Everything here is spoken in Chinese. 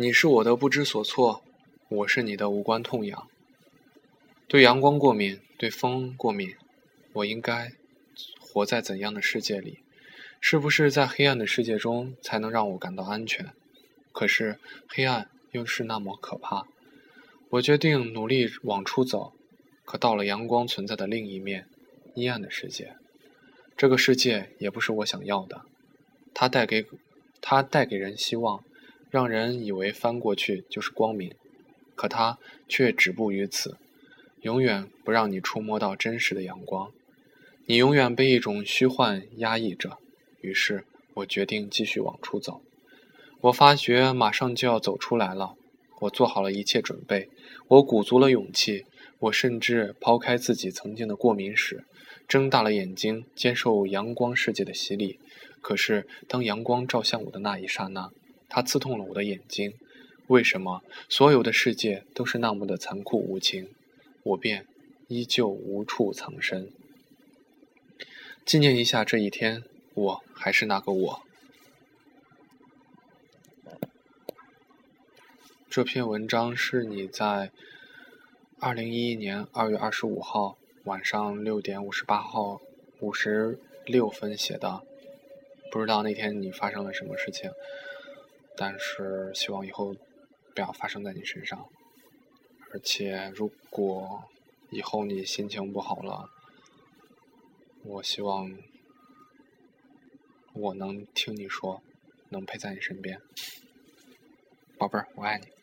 你是我的不知所措，我是你的无关痛痒。对阳光过敏，对风过敏，我应该活在怎样的世界里？是不是在黑暗的世界中才能让我感到安全？可是黑暗又是那么可怕。我决定努力往出走，可到了阳光存在的另一面，阴暗的世界。这个世界也不是我想要的，它带给它带给人希望。让人以为翻过去就是光明，可它却止步于此，永远不让你触摸到真实的阳光。你永远被一种虚幻压抑着。于是我决定继续往出走。我发觉马上就要走出来了，我做好了一切准备，我鼓足了勇气，我甚至抛开自己曾经的过敏史，睁大了眼睛接受阳光世界的洗礼。可是当阳光照向我的那一刹那，它刺痛了我的眼睛，为什么所有的世界都是那么的残酷无情？我便依旧无处藏身。纪念一下这一天，我还是那个我。这篇文章是你在二零一一年二月二十五号晚上六点五十八号五十六分写的，不知道那天你发生了什么事情。但是希望以后不要发生在你身上，而且如果以后你心情不好了，我希望我能听你说，能陪在你身边，宝贝儿，我爱你。